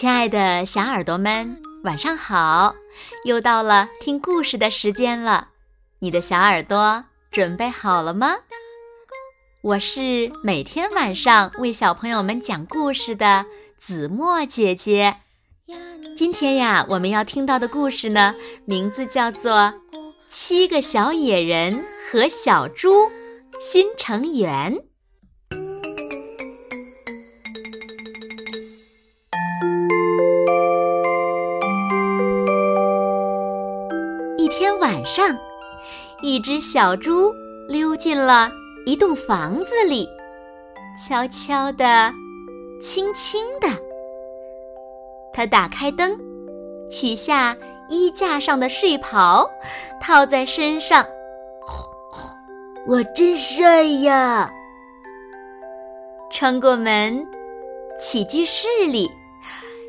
亲爱的小耳朵们，晚上好！又到了听故事的时间了，你的小耳朵准备好了吗？我是每天晚上为小朋友们讲故事的子墨姐姐。今天呀，我们要听到的故事呢，名字叫做《七个小野人和小猪新成员》。一只小猪溜进了一栋房子里，悄悄的，轻轻的。他打开灯，取下衣架上的睡袍，套在身上。我真帅呀！穿过门，起居室里，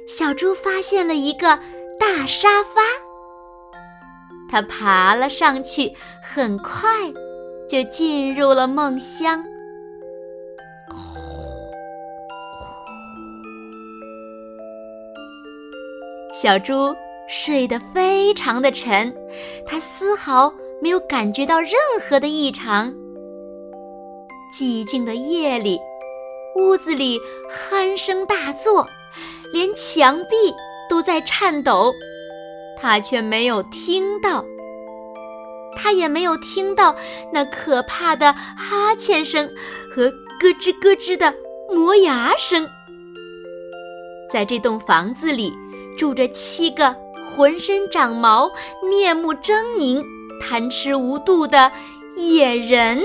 小猪发现了一个大沙发。他爬了上去，很快就进入了梦乡。小猪睡得非常的沉，它丝毫没有感觉到任何的异常。寂静的夜里，屋子里鼾声大作，连墙壁都在颤抖。他却没有听到，他也没有听到那可怕的哈欠声和咯吱咯吱的磨牙声。在这栋房子里，住着七个浑身长毛、面目狰狞、贪吃无度的野人。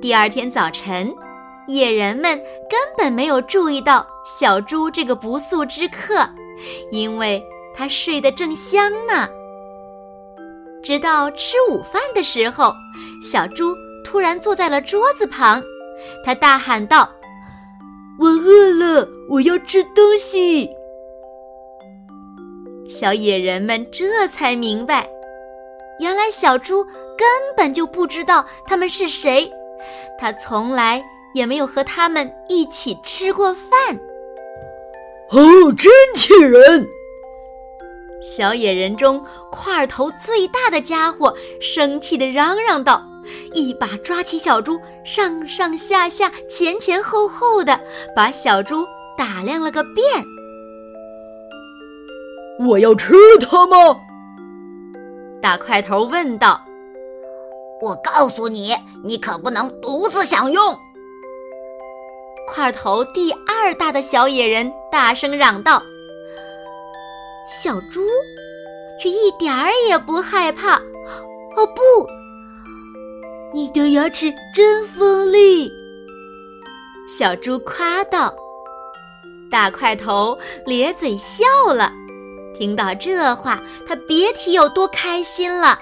第二天早晨，野人们根本没有注意到小猪这个不速之客，因为。他睡得正香呢，直到吃午饭的时候，小猪突然坐在了桌子旁，他大喊道：“我饿了，我要吃东西。”小野人们这才明白，原来小猪根本就不知道他们是谁，他从来也没有和他们一起吃过饭。哦，真气人！小野人中块头最大的家伙生气地嚷嚷道：“一把抓起小猪，上上下下、前前后后的把小猪打量了个遍。”“我要吃它吗？”大块头问道。“我告诉你，你可不能独自享用。”块头第二大的小野人大声嚷道。小猪却一点儿也不害怕。哦不，你的牙齿真锋利！小猪夸道。大块头咧嘴笑了。听到这话，他别提有多开心了。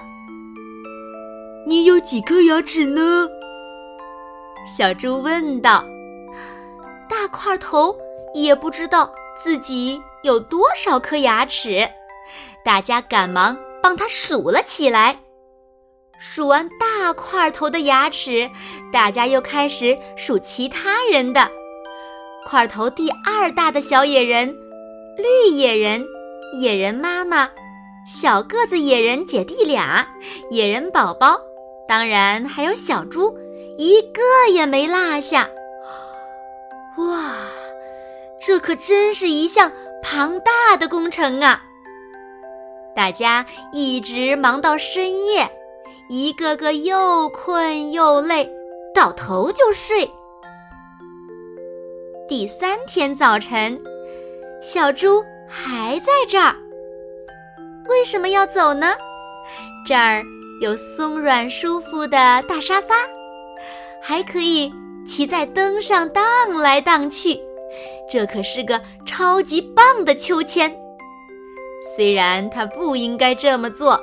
你有几颗牙齿呢？小猪问道。大块头也不知道自己。有多少颗牙齿？大家赶忙帮他数了起来。数完大块头的牙齿，大家又开始数其他人的。块头第二大的小野人、绿野人、野人妈妈、小个子野人姐弟俩、野人宝宝，当然还有小猪，一个也没落下。哇，这可真是一项。庞大的工程啊！大家一直忙到深夜，一个个又困又累，倒头就睡。第三天早晨，小猪还在这儿。为什么要走呢？这儿有松软舒服的大沙发，还可以骑在灯上荡来荡去。这可是个超级棒的秋千，虽然他不应该这么做。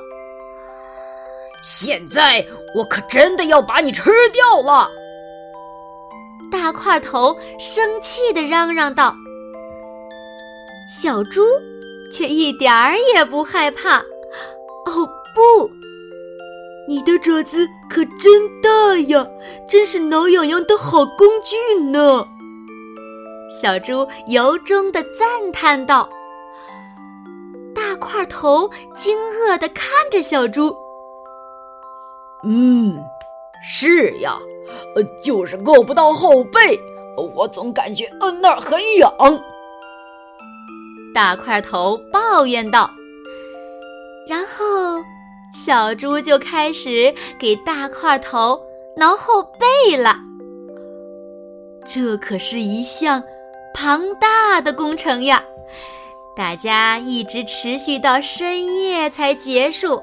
现在我可真的要把你吃掉了！大块头生气的嚷嚷道。小猪却一点儿也不害怕。哦不，你的爪子可真大呀，真是挠痒痒的好工具呢！小猪由衷的赞叹道。大块头惊愕的看着小猪。嗯，是呀，呃，就是够不到后背，我总感觉呃那儿很痒。大块头抱怨道。然后，小猪就开始给大块头挠后背了。这可是一项庞大的工程呀！大家一直持续到深夜才结束，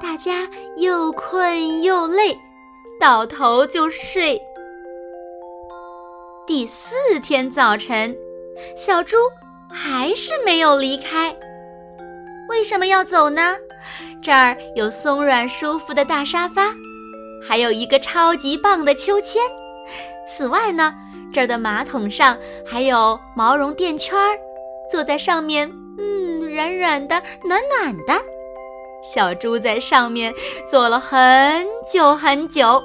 大家又困又累，倒头就睡。第四天早晨，小猪还是没有离开。为什么要走呢？这儿有松软舒服的大沙发，还有一个超级棒的秋千。此外呢，这儿的马桶上还有毛绒垫圈儿。坐在上面，嗯，软软的，暖暖的。小猪在上面坐了很久很久。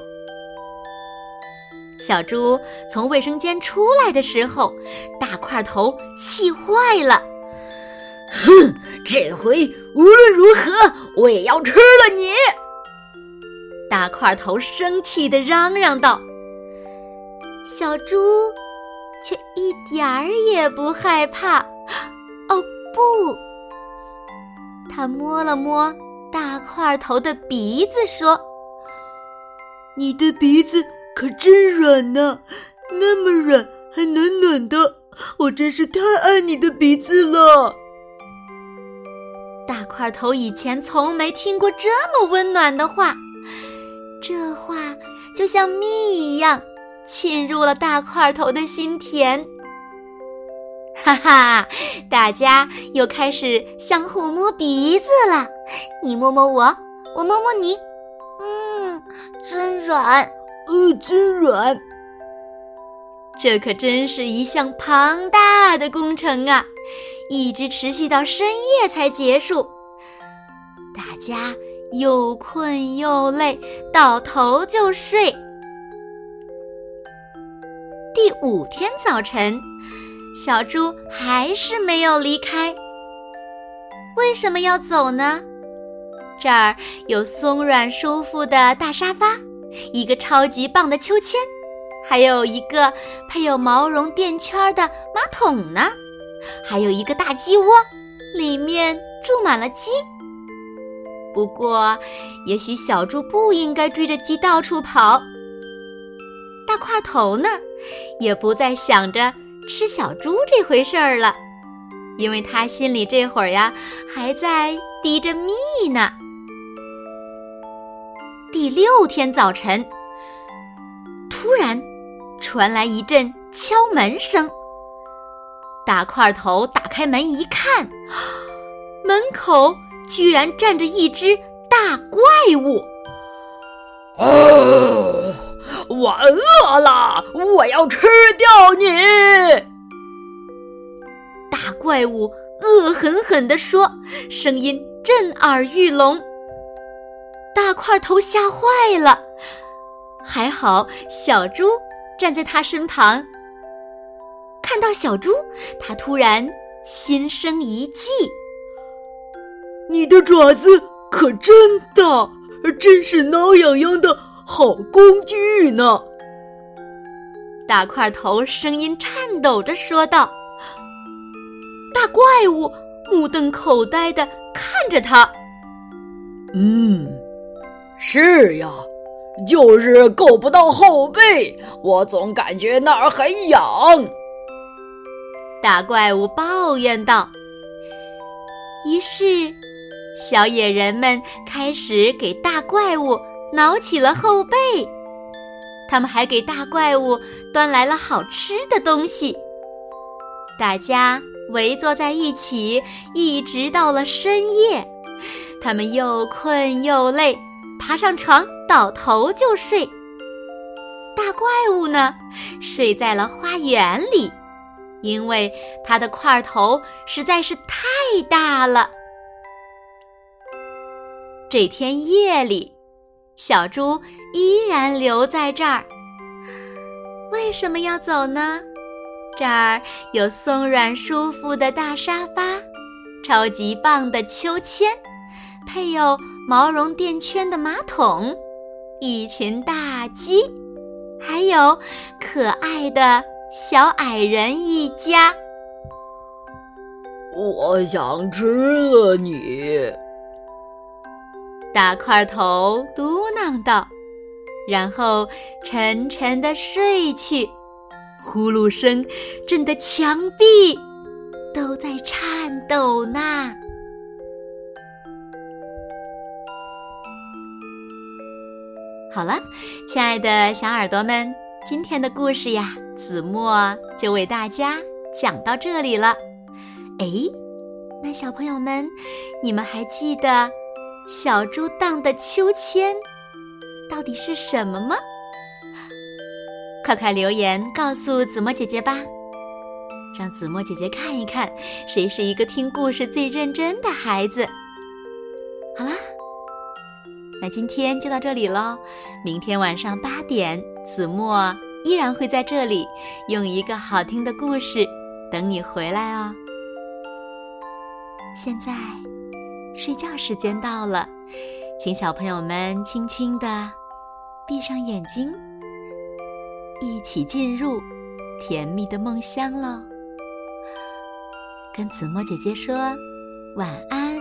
小猪从卫生间出来的时候，大块头气坏了。哼，这回无论如何，我也要吃了你！大块头生气的嚷嚷道。小猪却一点儿也不害怕。哦不！他摸了摸大块头的鼻子，说：“你的鼻子可真软呢，那么软还暖暖的，我真是太爱你的鼻子了。”大块头以前从没听过这么温暖的话，这话就像蜜一样，沁入了大块头的心田。哈哈，大家又开始相互摸鼻子了，你摸摸我，我摸摸你，嗯，真软，呃，真软。这可真是一项庞大的工程啊，一直持续到深夜才结束。大家又困又累，倒头就睡。第五天早晨。小猪还是没有离开。为什么要走呢？这儿有松软舒服的大沙发，一个超级棒的秋千，还有一个配有毛绒垫圈的马桶呢，还有一个大鸡窝，里面住满了鸡。不过，也许小猪不应该追着鸡到处跑。大块头呢，也不再想着。吃小猪这回事儿了，因为他心里这会儿呀还在滴着蜜呢。第六天早晨，突然传来一阵敲门声。大块头打开门一看，门口居然站着一只大怪物。哦！我饿了，我要吃掉你！大怪物恶狠狠地说，声音震耳欲聋。大块头吓坏了，还好小猪站在他身旁。看到小猪，他突然心生一计：你的爪子可真大，真是挠痒痒的。好工具呢！大块头声音颤抖着说道。大怪物目瞪口呆的看着他。嗯，是呀，就是够不到后背，我总感觉那儿很痒。大怪物抱怨道。于是，小野人们开始给大怪物。挠起了后背，他们还给大怪物端来了好吃的东西。大家围坐在一起，一直到了深夜。他们又困又累，爬上床倒头就睡。大怪物呢，睡在了花园里，因为它的块头实在是太大了。这天夜里。小猪依然留在这儿，为什么要走呢？这儿有松软舒服的大沙发，超级棒的秋千，配有毛绒垫圈的马桶，一群大鸡，还有可爱的小矮人一家。我想吃了你，大块头嘟囔道，然后沉沉的睡去。呼噜声震得墙壁都在颤抖呢。好了，亲爱的小耳朵们，今天的故事呀，子墨就为大家讲到这里了。哎，那小朋友们，你们还记得小猪荡的秋千到底是什么吗？快快留言告诉子墨姐姐吧，让子墨姐姐看一看谁是一个听故事最认真的孩子。好啦，那今天就到这里喽。明天晚上八点，子墨依然会在这里，用一个好听的故事等你回来哦。现在睡觉时间到了，请小朋友们轻轻的闭上眼睛。一起进入甜蜜的梦乡喽！跟子墨姐姐说晚安。